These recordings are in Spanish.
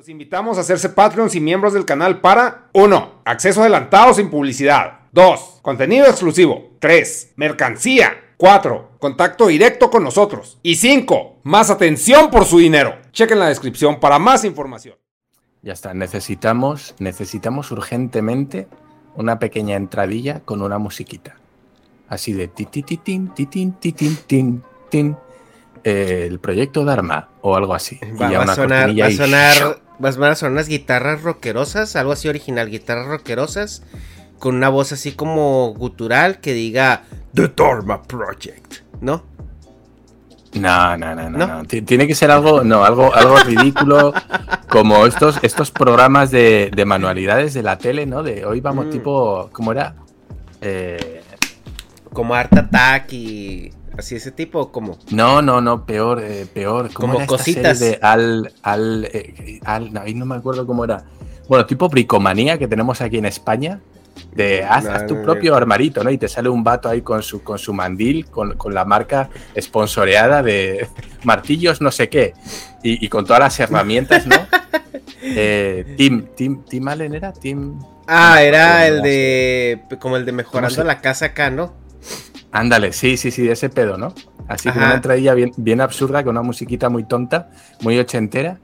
Los invitamos a hacerse Patreons y miembros del canal para 1. Acceso adelantado sin publicidad. 2. Contenido exclusivo. 3. Mercancía. 4. Contacto directo con nosotros. Y 5. Más atención por su dinero. Chequen la descripción para más información. Ya está, necesitamos, necesitamos urgentemente una pequeña entradilla con una musiquita. Así de ti ti ti tin ti tin ti tin tin tin. Eh, el proyecto Dharma o algo así. Va, a sonar, va a y- sonar, van a sonar unas guitarras rockerosas, algo así original, guitarras rockerosas, con una voz así como gutural que diga The Dharma Project, ¿no? No, no, no, no, ¿No? no. Ti- Tiene que ser algo, no, algo, algo ridículo, como estos, estos programas de, de manualidades de la tele, ¿no? De hoy vamos Mm. tipo, ¿cómo era? Eh, Como Art Attack y así ese tipo, como no, no, no, peor, eh, peor. ¿Cómo Como cositas. de al, al, eh, al, no, ahí no me acuerdo cómo era. Bueno, tipo bricomanía que tenemos aquí en España. De haz, No, haz tu no, propio armarito, ¿no? Y te sale un vato ahí con su, con su mandil, con, con la marca sponsoreada de martillos no sé qué. Y, y con todas las herramientas, ¿no? Eh, Tim, Tim, Tim Allen era Tim. Ah, era el de como el de mejorando la casa acá, ¿no? Ándale, sí, sí, sí, de ese pedo, ¿no? Así que Ajá. una entradilla bien, bien absurda, con una musiquita muy tonta, muy ochentera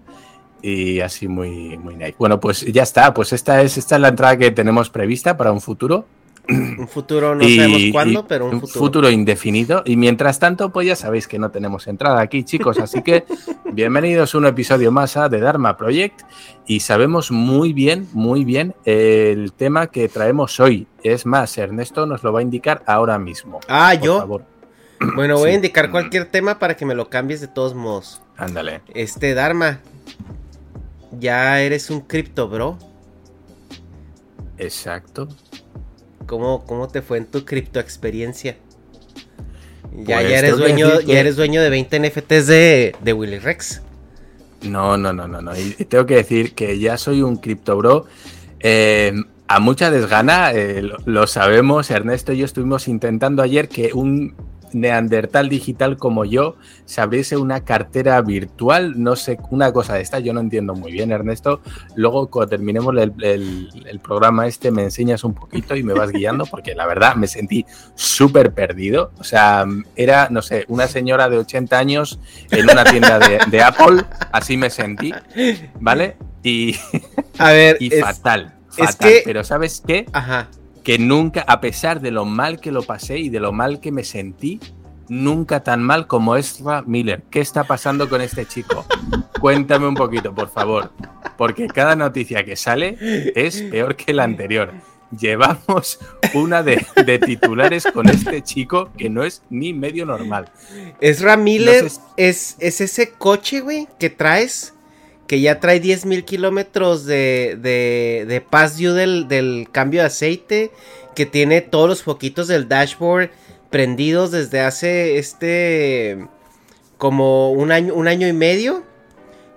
y así muy, muy nice. Bueno, pues ya está, pues esta es, esta es la entrada que tenemos prevista para un futuro. Un futuro no Y- sabemos cuándo, pero un futuro. indefinido. Y mientras tanto, pues ya sabéis que no tenemos entrada aquí, chicos. Así que bienvenidos a un episodio más a The Dharma Project. Y sabemos muy bien, muy bien el tema que traemos hoy. Es más, Ernesto nos lo va a indicar ahora mismo. Ah, Por yo. favor. Bueno, voy a indicar cualquier tema para que me lo cambies de todos modos. Ándale. Este, Dharma. Ya eres un cripto, bro. Exacto. ¿Cómo, ¿Cómo te fue en tu cripto experiencia? Ya, Pues, ya, eres dueño, decir ya eres dueño de 20 NFTs de, de Willy Rex. No, no, no, no, no. Y tengo que decir que ya soy un cripto bro. Eh, a mucha desgana, eh, lo, lo sabemos, Ernesto y yo estuvimos intentando ayer que un neandertal digital como yo se abriese una cartera virtual, no sé, una cosa de esta, yo no entiendo muy bien, Ernesto. Luego, cuando terminemos el, el- el programa este, me enseñas un poquito y me vas guiando, porque la verdad me sentí súper perdido. O sea, era, no sé, una señora de 80 años en una tienda de, de Apple, así me sentí, ¿vale? Y, A ver, y es- fatal, es fatal. que- Pero ¿sabes qué? Ajá. Que nunca, a pesar de lo mal que lo pasé y de lo mal que me sentí, nunca tan mal como Ezra Miller. ¿Qué está pasando con este chico? Cuéntame un poquito, por favor, porque cada noticia que sale es peor que la anterior. Llevamos una de, de titulares con este chico que no es ni medio normal. Ezra Miller No sé- es, es ese coche, güey, que traes, que ya trae 10.000 kilómetros de, de, de past del, del cambio de aceite, que tiene todos los foquitos del dashboard prendidos desde hace este como un año, un año y medio.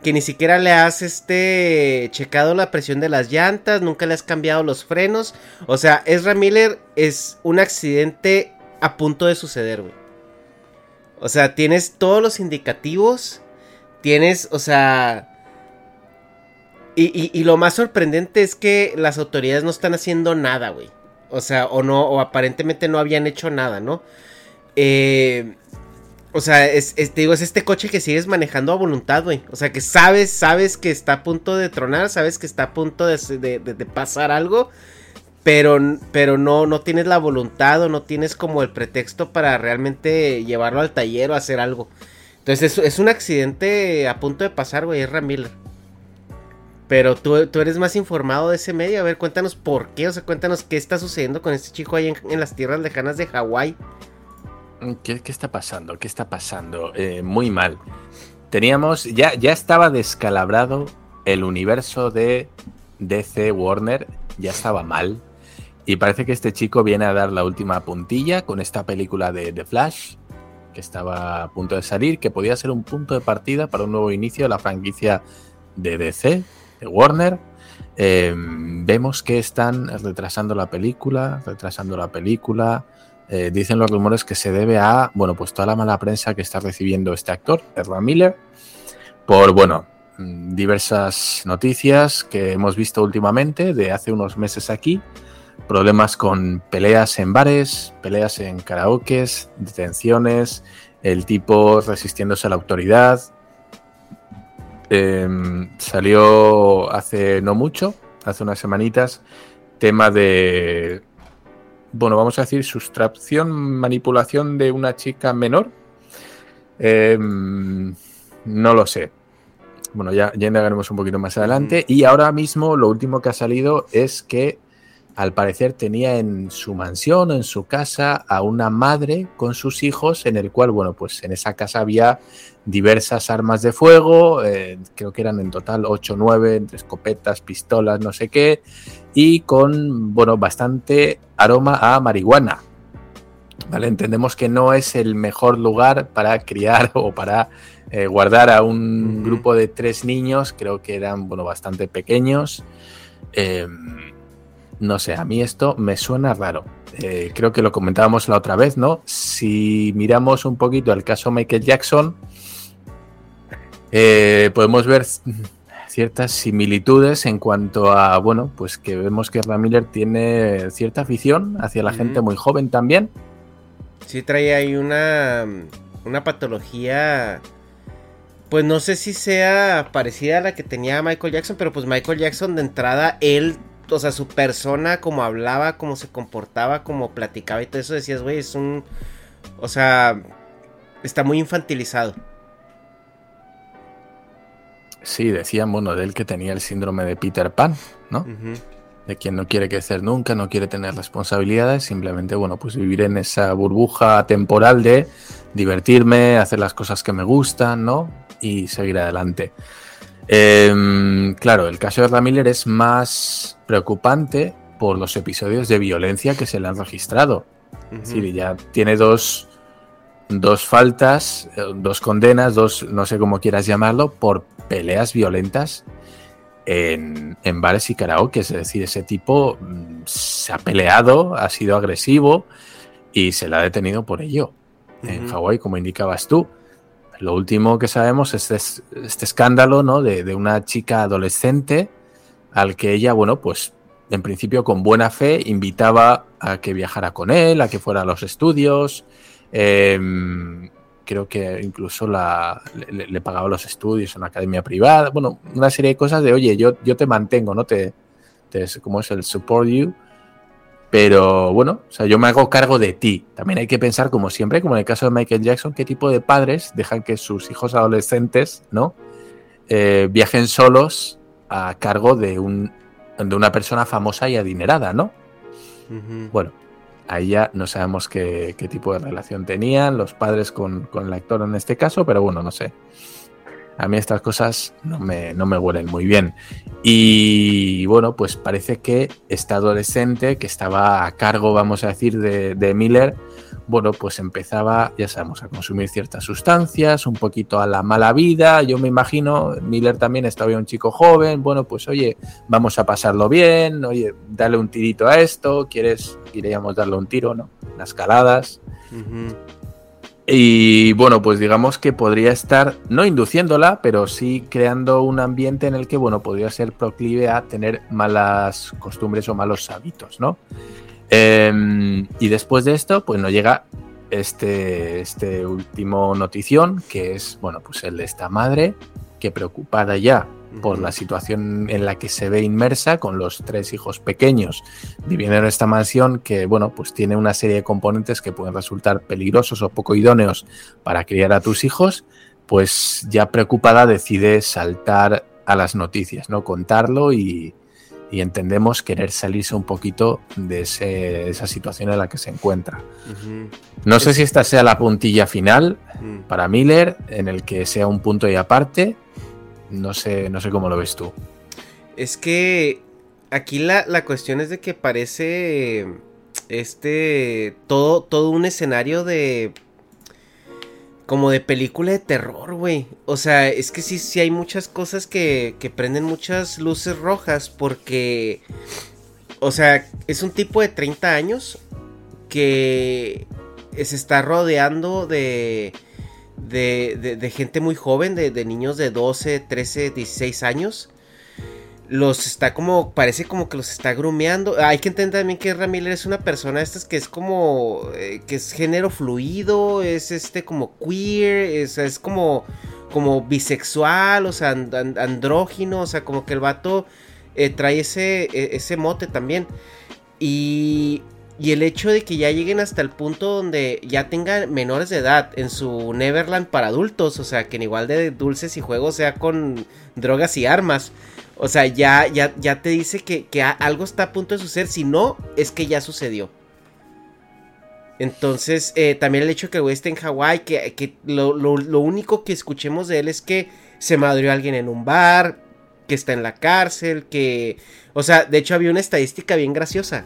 Que ni siquiera le has este checado la presión de las llantas, nunca le has cambiado los frenos. O sea, Ezra Miller es un accidente a punto de suceder, güey. O sea, tienes todos los indicativos. Tienes, o sea. Y, y, lo más sorprendente es que las autoridades no están haciendo nada, güey. O sea, o no, o aparentemente no habían hecho nada, ¿no? Eh, o sea, es, digo, es este coche que sigues manejando a voluntad, güey. O sea, que sabes, sabes que está a punto de tronar, sabes que está a punto de, pasar algo. Pero, pero no, no tienes la voluntad o no tienes como el pretexto para realmente llevarlo al taller o hacer algo. Entonces es, es un accidente a punto de pasar, güey, es Miller. Pero tú, tú, eres más informado de ese medio. A ver, cuéntanos por qué. O sea, cuéntanos qué está sucediendo con este chico ahí en, las tierras lejanas de Hawái. ¿Qué, está pasando? ¿Qué está pasando? Eh, muy mal. Teníamos, ya, ya estaba descalabrado el universo de DC Warner, ya estaba mal. Y parece que este chico viene a dar la última puntilla con esta película de The Flash, que estaba a punto de salir, que podía ser un punto de partida para un nuevo inicio de la franquicia de DC, de Warner. Eh, vemos que están retrasando la película, retrasando la película. Eh, dicen los rumores que se debe a, bueno, pues toda la mala prensa que está recibiendo este actor, Ezra Miller, por, bueno, mm, diversas noticias que hemos visto últimamente de hace unos meses aquí, problemas con peleas en bares, peleas en karaokes, detenciones, el tipo resistiéndose a la autoridad. Em, salió hace no mucho, hace unas semanitas, tema de bueno, vamos a decir, sustracción, manipulación de una chica menor. Em, no lo sé. Bueno, ya, ya indagaremos un poquito más adelante. Y ahora mismo lo último que ha salido es que al parecer tenía en su mansión, en su casa, a una madre con sus hijos, en el cual, bueno, pues en esa casa había diversas armas de fuego, eh, creo que eran en total 8 o 9, entre escopetas, pistolas, no sé qué, y con, bueno, bastante aroma a marihuana. ¿Vale? Entendemos que no es el mejor lugar para criar o para eh, guardar a un grupo de tres niños, creo que eran, bueno, bastante pequeños. Em, no sé, a mí esto me suena raro. Eh, creo que lo comentábamos la otra vez, ¿no? Si miramos un poquito el caso Michael Jackson, eh, podemos ver ciertas similitudes en cuanto a, bueno, pues que vemos que Miller tiene cierta afición hacia la gente muy joven también. Sí, trae ahí una, una patología, pues no sé si sea parecida a la que tenía Michael Jackson, pero pues Michael Jackson de entrada, él o sea, su persona, como hablaba, cómo se comportaba, cómo platicaba y todo eso, decías, güey, es un, o sea, está muy infantilizado. Sí, decían, bueno, de él que tenía el síndrome de Peter Pan, ¿no? De quien no quiere crecer nunca, no quiere tener responsabilidades, simplemente, bueno, pues vivir en esa burbuja temporal de divertirme, hacer las cosas que me gustan, ¿no? Y seguir adelante. Em, claro, el caso de Ramiller es más preocupante por los episodios de violencia que se le han registrado. Es decir, ya tiene dos, dos faltas, eh, dos condenas, dos, no sé cómo quieras llamarlo, por peleas violentas en, bares y karaoke. Es decir, ese tipo mm, se ha peleado, ha sido agresivo y se le ha detenido por ello. En Hawái, como indicabas tú. Lo último que sabemos es este, este escándalo ¿no? de, una chica adolescente al que ella, bueno, pues en principio con buena fe invitaba a que viajara con él, a que fuera a los estudios. Em, creo que incluso la, le, pagaba los estudios en una academia privada. Bueno, una serie de cosas de, oye, yo, yo te mantengo, ¿no? Te, te, ¿Cómo es el support you? Pero bueno, o sea, yo me hago cargo de ti. También hay que pensar, como siempre, como en el caso de Michael Jackson, qué tipo de padres dejan que sus hijos adolescentes, ¿no? Eh, viajen solos a cargo de, un, de una persona famosa y adinerada, ¿no? Bueno, ahí ya no sabemos qué, tipo de relación tenían los padres con, con el actor en este caso, pero bueno, no sé a mí estas cosas no me, no me huelen muy bien. Y bueno, pues parece que este adolescente que estaba a cargo, vamos a decir, de, Miller, bueno, pues empezaba, ya sabemos, a consumir ciertas sustancias, un poquito a la mala vida. Yo me imagino, Miller también estaba un chico joven, bueno, pues oye, vamos a pasarlo bien, oye, dale un tirito a esto, ¿quieres, iríamos darle un tiro, ¿no? Las caladas. Y bueno, pues digamos que podría estar, no induciéndola, pero sí creando un ambiente en el que, bueno, podría ser proclive a tener malas costumbres o malos hábitos, ¿no? Em, y después de esto, pues nos llega este, este último notición, que es, bueno, pues el de esta madre, que preocupada ya por la situación en la que se ve inmersa con los tres hijos pequeños viviendo en esta mansión que, bueno, pues tiene una serie de componentes que pueden resultar peligrosos o poco idóneos para criar a tus hijos, pues ya preocupada decide saltar a las noticias, ¿no? Contarlo y, entendemos querer salirse un poquito de esa situación en la que se encuentra. No sé si esta sea la puntilla final para Miller, en el que sea un punto y aparte, no sé, no sé cómo lo ves tú. Es que aquí la, la cuestión es de que parece este todo, todo un escenario de como de película de terror, güey. O sea, es que sí, sí hay muchas cosas que, que prenden muchas luces rojas porque, o sea, es un tipo de 30 años que se está rodeando de de, gente muy joven, de, niños de 12, 13, 16 años. Los está como, parece como que los está grumeando. Hay que entender también que Ramírez es una persona estas que es como, eh, que es género fluido, es este como queer, es, es como, como bisexual, o sea, andrógino, o sea, como que el vato eh, trae ese, e, ese mote también. Y y el hecho de que ya lleguen hasta el punto donde ya tengan menores de edad en su Neverland para adultos, o sea, que en igual de dulces y juegos sea con drogas y armas. O sea, ya, ya, ya te dice que, algo está a punto de suceder. Si no, es que ya sucedió. Entonces, eh, también el hecho de que el güey esté en Hawái, que, lo, lo, único que escuchemos de él es que se madrió alguien en un bar, que está en la cárcel, que... O sea, de hecho había una estadística bien graciosa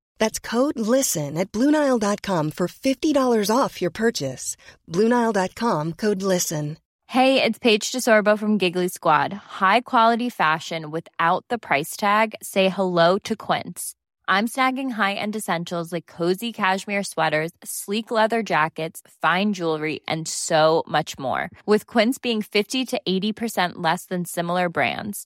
That's code LISTEN at Bluenile.com for $50 off your purchase. Bluenile.com code LISTEN. Hey, it's Paige DeSorbo from Giggly Squad. High quality fashion without the price tag? Say hello to Quince. I'm snagging high end essentials like cozy cashmere sweaters, sleek leather jackets, fine jewelry, and so much more. With Quince being 50 to 80% less than similar brands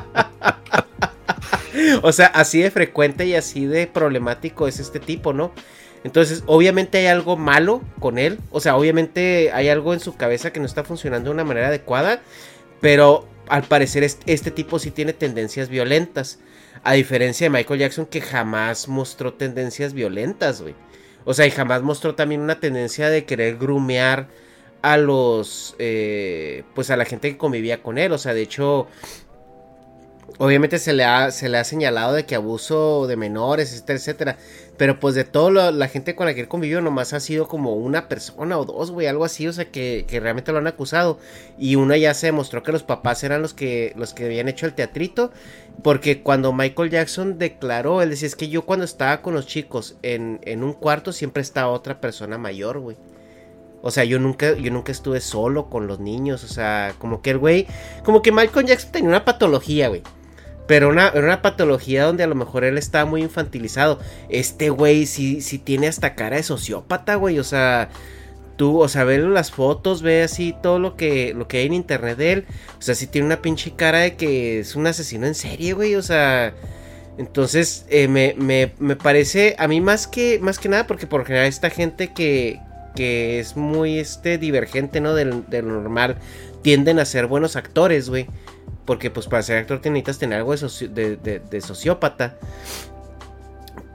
o sea, así de frecuente y así de problemático es este tipo, ¿no? Entonces, obviamente hay algo malo con él. O sea, obviamente hay algo en su cabeza que no está funcionando de una manera adecuada. Pero al parecer este tipo sí tiene tendencias violentas. A diferencia de Michael Jackson que jamás mostró tendencias violentas, güey. O sea, y jamás mostró también una tendencia de querer grumear a los... Eh, pues a la gente que convivía con él. O sea, de hecho, Obviamente se le, ha, se le ha señalado de que abuso de menores, etcétera, etcétera. Pero pues de toda la gente con la que él convivió, nomás ha sido como una persona o dos, güey, algo así, o sea, que, realmente lo han acusado. Y una ya se demostró que los papás eran los que, los que habían hecho el teatrito. Porque cuando Michael Jackson declaró, él decía, es que yo cuando estaba con los chicos en, en un cuarto siempre estaba otra persona mayor, güey. O sea, yo nunca, yo nunca estuve solo con los niños. O sea, como que el güey, como que Michael Jackson tenía una patología, güey. Pero una, una patología donde a lo mejor él está muy infantilizado. Este güey sí, sí tiene hasta cara de sociópata, güey. O sea, tú, o sea, ve las fotos, ve así todo lo que, lo que hay en internet de él. O sea, sí tiene una pinche cara de que es un asesino en serie, güey. O sea, entonces eh, me, me, me, parece, a mí más que, más que nada, porque por general esta gente que, que es muy este, divergente, ¿no? Del, del normal, tienden a ser buenos actores, güey. Porque pues para ser actor necesitas tener algo de, sociópata.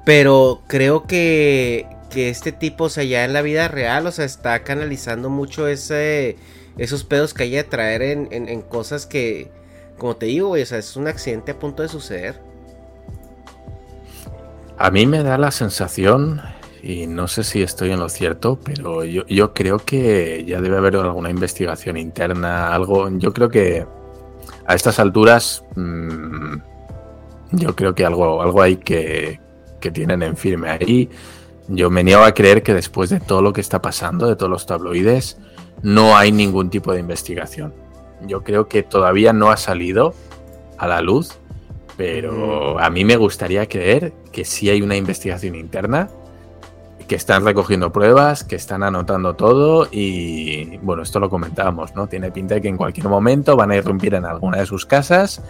Pero creo que, que este tipo, o sea, ya en la vida real, o sea, está canalizando mucho ese, esos pedos que hay de traer en, en, cosas que, como te digo, o sea, es un accidente a punto de suceder. A mí me da la sensación, y no sé si estoy en lo cierto, pero yo, yo creo que ya debe haber alguna investigación interna, algo, yo creo que a estas alturas, mmm, yo creo que algo, algo hay que, que tienen en firme ahí. Yo me niego a creer que después de todo lo que está pasando, de todos los tabloides, no hay ningún tipo de investigación. Yo creo que todavía no ha salido a la luz, pero a mí me gustaría creer que sí hay una investigación interna, que están recogiendo pruebas, que están anotando todo y bueno, esto lo comentábamos, ¿no? Tiene pinta de que en cualquier momento van a irrumpir en alguna de sus casas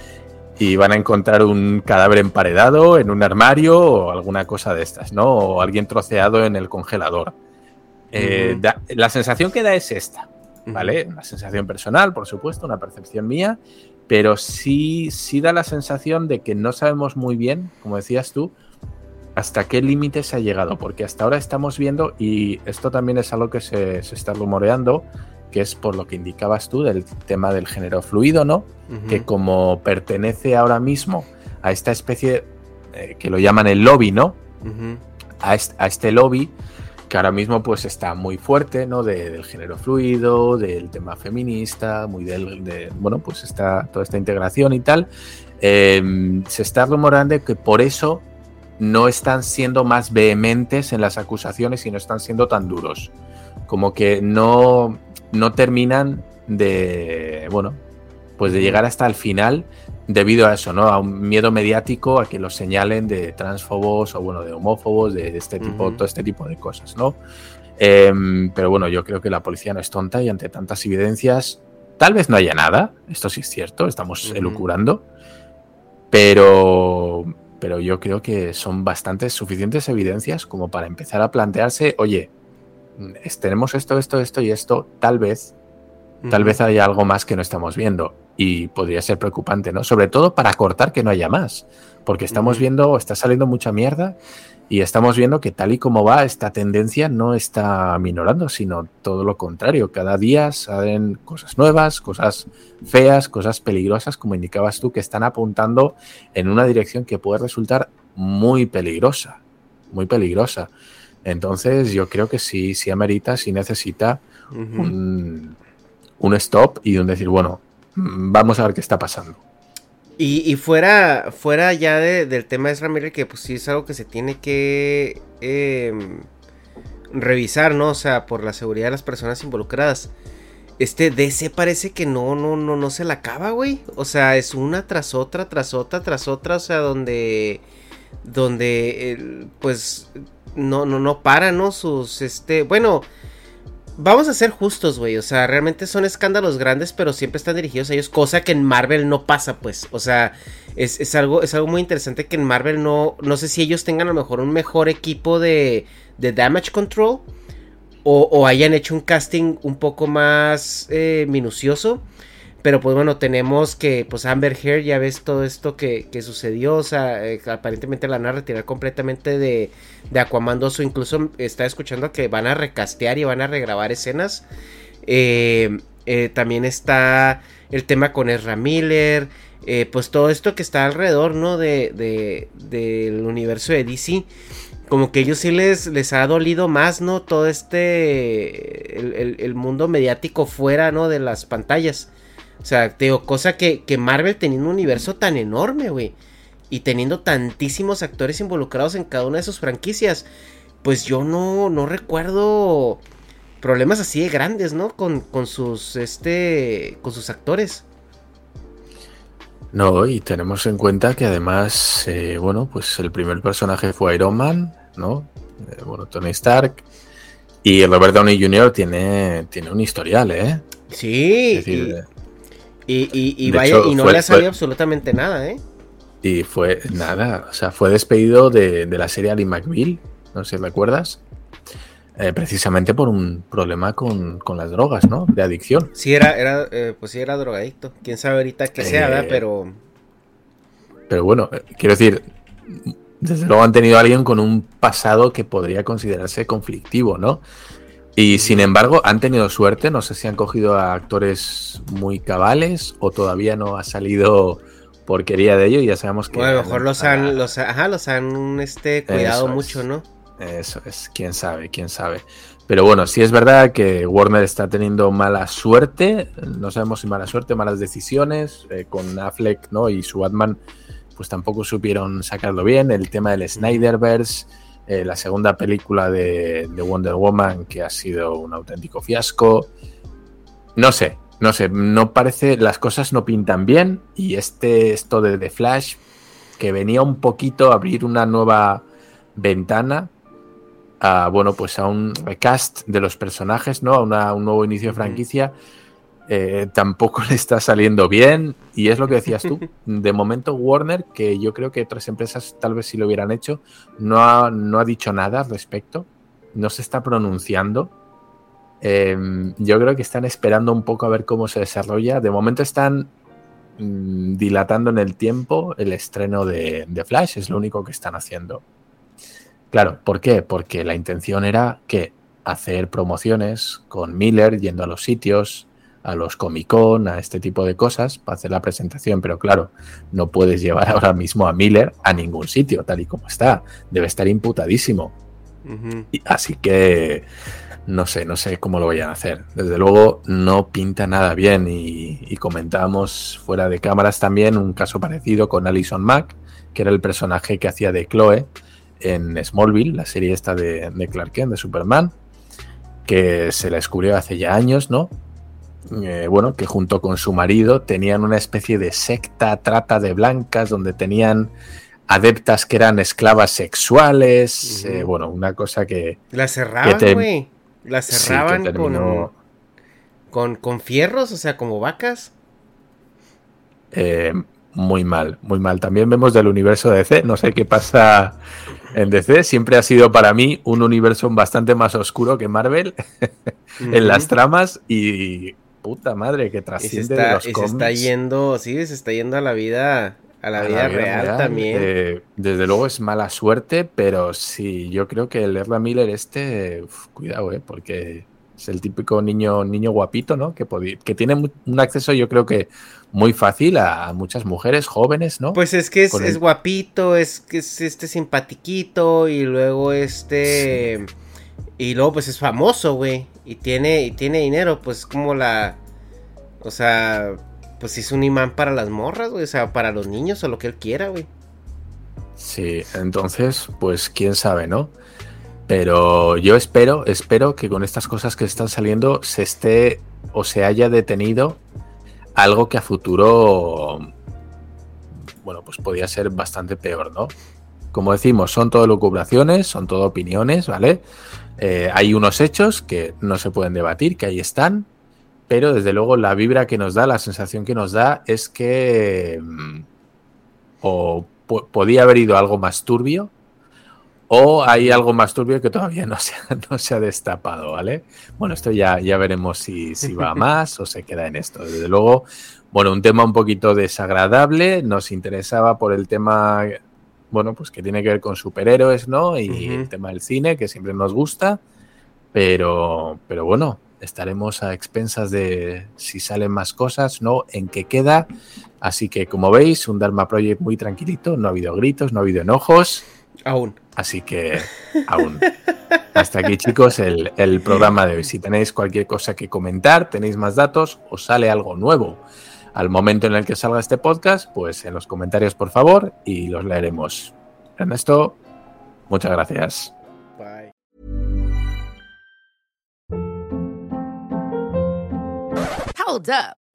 y van a encontrar un cadáver emparedado en un armario o alguna cosa de estas, ¿no? O alguien troceado en el congelador. Eh, la sensación que da es esta, ¿vale? Una sensación personal, por supuesto, una percepción mía, pero sí, sí da la sensación de que no sabemos muy bien, como decías tú, hasta qué límites ha llegado, porque hasta ahora estamos viendo, y esto también es algo que se, se está rumoreando, que es por lo que indicabas tú del tema del género fluido, ¿no? Que como pertenece ahora mismo a esta especie eh, que lo llaman el lobby, ¿no? a, este, lobby que ahora mismo pues está muy fuerte, ¿no? del género fluido, del tema feminista, muy del, de, bueno, pues está toda esta integración y tal. Em, se está rumorando que por eso no están siendo más vehementes en las acusaciones y no están siendo tan duros. Como que no, no terminan de, bueno, pues de llegar hasta el final debido a eso, ¿no? A un miedo mediático a que los señalen de transfobos o, bueno, de homófobos, de este tipo, todo este tipo de cosas, ¿no? Em, pero bueno, yo creo que la policía no es tonta y ante tantas evidencias, tal vez no haya nada, esto sí es cierto, estamos elucurando, pero, pero yo creo que son bastantes, suficientes evidencias como para empezar a plantearse, oye, tenemos esto, esto, esto y esto, tal vez, tal vez haya algo más que no estamos viendo y podría ser preocupante, ¿no? Sobre todo para cortar que no haya más, porque estamos viendo, está saliendo mucha mierda y estamos viendo que tal y como va esta tendencia no está minorando, sino todo lo contrario. Cada día salen cosas nuevas, cosas feas, cosas peligrosas, como indicabas tú, que están apuntando en una dirección que puede resultar muy peligrosa, muy peligrosa. Entonces yo creo que sí, sí amerita, sí necesita un, stop y un decir, bueno, vamos a ver qué está pasando. Y, fuera, fuera ya del tema de Ramírez, que pues sí es algo que se tiene que em, revisar, ¿no? O sea, por la seguridad de las personas involucradas. Este DC parece que no, no, no, no se la acaba, güey. O sea, es una tras otra, tras otra, tras otra. O sea, donde. Donde. pues no, no, no para, ¿no? Sus, este, bueno, vamos a ser justos, güey, o sea, realmente son escándalos grandes, pero siempre están dirigidos a ellos, cosa que en Marvel no pasa, pues, o sea, es, algo, es algo muy interesante que en Marvel no, no sé si ellos tengan a lo mejor un mejor equipo de, de damage control, o, hayan hecho un casting un poco más eh, minucioso. Pero pues bueno, tenemos que, pues Amber Heard, ya ves todo esto que, sucedió, o sea, eh, aparentemente la van a retirar completamente de, de Aquaman 2, o incluso está escuchando que van a recastear y van a regrabar escenas. Eh, eh, también está el tema con Ezra Miller, pues todo esto que está alrededor, ¿no? De, del universo de DC como que ellos sí les, les ha dolido más, ¿no? Todo este, el, el, mundo mediático fuera, ¿no? De las pantallas. O sea, te digo, cosa que, que Marvel teniendo un universo tan enorme, güey. Y teniendo tantísimos actores involucrados en cada una de sus franquicias. Pues yo no, no recuerdo problemas así de grandes, ¿no? Con, con sus, este, con sus actores. No, y tenemos en cuenta que además, eh, bueno, pues el primer personaje fue Iron Man, ¿no? Eh, bueno, Tony Stark. Y Robert Downey Jr. tiene, tiene un historial, ¿eh? Sí. Es decir, eh, y, y, y, y de vaya, hecho, y no fue- le ha salido absolutamente nada, ¿eh? Y fue nada, o sea, fue despedido de, de la serie Ali McBeal, no sé si recuerdas, Eh, precisamente por un problema con, con las drogas, ¿no? De adicción. Sí, era, era, eh, pues sí, era drogadicto. Quién sabe ahorita qué sea, Eh, ¿verdad? Pero. Pero bueno, eh, quiero decir, desde luego han tenido a alguien con un pasado que podría considerarse conflictivo, ¿no? Y sin embargo, han tenido suerte, no sé si han cogido a actores muy cabales o todavía no ha salido porquería de ello y ya sabemos que... Bueno, a lo mejor los han, los, ajá, los han este, cuidado Eso es. mucho, ¿no? Eso es, quién sabe, quién sabe. Pero bueno, sí es verdad que Warner está teniendo mala suerte, no sabemos si mala suerte, malas decisiones, eh, con Affleck ¿no? y su Batman, pues tampoco supieron sacarlo bien. El tema del Snyderverse, eh, la segunda película de, de Wonder Woman, que ha sido un auténtico fiasco. No sé, no sé, no parece, las cosas no pintan bien y este, esto de The Flash, que venía un poquito a abrir una nueva ventana a, bueno, pues a un recast de los personajes, ¿no? A una- un nuevo inicio de franquicia, eh, tampoco le está saliendo bien. Y es lo que decías tú. De momento, Warner, que yo creo que otras empresas tal vez sí lo hubieran hecho, no ha, no ha dicho nada al respecto. No se está pronunciando. Eh, yo creo que están esperando un poco a ver cómo se desarrolla. De momento están mm, dilatando en el tiempo el estreno de, de Flash, es lo único que están haciendo. Claro, ¿por qué? Porque la intención era que hacer promociones con Miller, yendo a los sitios, a los Comic Con, a este tipo de cosas, para hacer la presentación, pero claro, no puedes llevar ahora mismo a Miller a ningún sitio, tal y como está. Debe estar imputadísimo. Y- Así que no sé, no sé cómo lo vayan a hacer. Desde luego no pinta nada bien y, y comentábamos fuera de cámaras también un caso parecido con Alison Mack, que era el personaje que hacía de Chloe en Smallville, la serie esta de, de Clark Kent, de Superman, que se la descubrió hace ya años, ¿no? Eh, bueno, que junto con su marido tenían una especie de secta trata de blancas donde tenían adeptas que eran esclavas sexuales, eh, bueno, una cosa que, La cerraban, te- güey. La sí, que cerraban terminó, con, con, con fierros, o sea, como vacas. eh, muy mal, muy mal. También vemos del universo de DC, no sé qué pasa en DC, siempre ha sido para mí un universo bastante más oscuro que Marvel en las tramas y puta madre que trasciende de está, los y se está yendo, sí, se está yendo a la vida, a la a vida real, también. Eh, desde luego es mala suerte, pero sí, yo creo que el Ezra Miller este, uf, cuidado, eh, porque es el típico niño, niño guapito, ¿no? Que, que tiene un acceso, yo creo que muy fácil a muchas mujeres jóvenes, ¿no? Pues es que es, Con es el- guapito, es que es este simpatiquito y luego este y luego pues es famoso, güey, y tiene y tiene dinero, pues como la o sea, pues es un imán para las morras, güey, o sea, para los niños o lo que él quiera, güey. Sí, entonces, pues quién sabe, ¿no? Pero yo espero, espero que con estas cosas que están saliendo se esté o se haya detenido algo que a futuro, bueno, pues podría ser bastante peor, ¿no? Como decimos, son todo lucubraciones, son todo opiniones, ¿vale? Eh, hay unos hechos que no se pueden debatir, que ahí están, pero desde luego la vibra que nos da, la sensación que nos da es que mm, o po- podía haber ido algo más turbio o hay algo más turbio que todavía no se ha, no se ha destapado, ¿vale? Bueno, esto ya, ya veremos si, si va más o se queda en esto. Desde luego, bueno, un tema un poquito desagradable, nos interesaba por el tema, bueno, pues que tiene que ver con superhéroes, ¿no? Y el tema del cine, que siempre nos gusta, pero, pero bueno, estaremos a expensas de si salen más cosas, ¿no? En qué queda. Así que, como veis, un Dharma Project muy tranquilito, no ha habido gritos, no ha habido enojos. Aún. Así que aún. Hasta aquí, chicos, el, el programa de hoy. Si tenéis cualquier cosa que comentar, tenéis más datos o sale algo nuevo al momento en el que salga este podcast, pues en los comentarios, por favor, y los leeremos. Ernesto, muchas gracias. Bye. Hold up.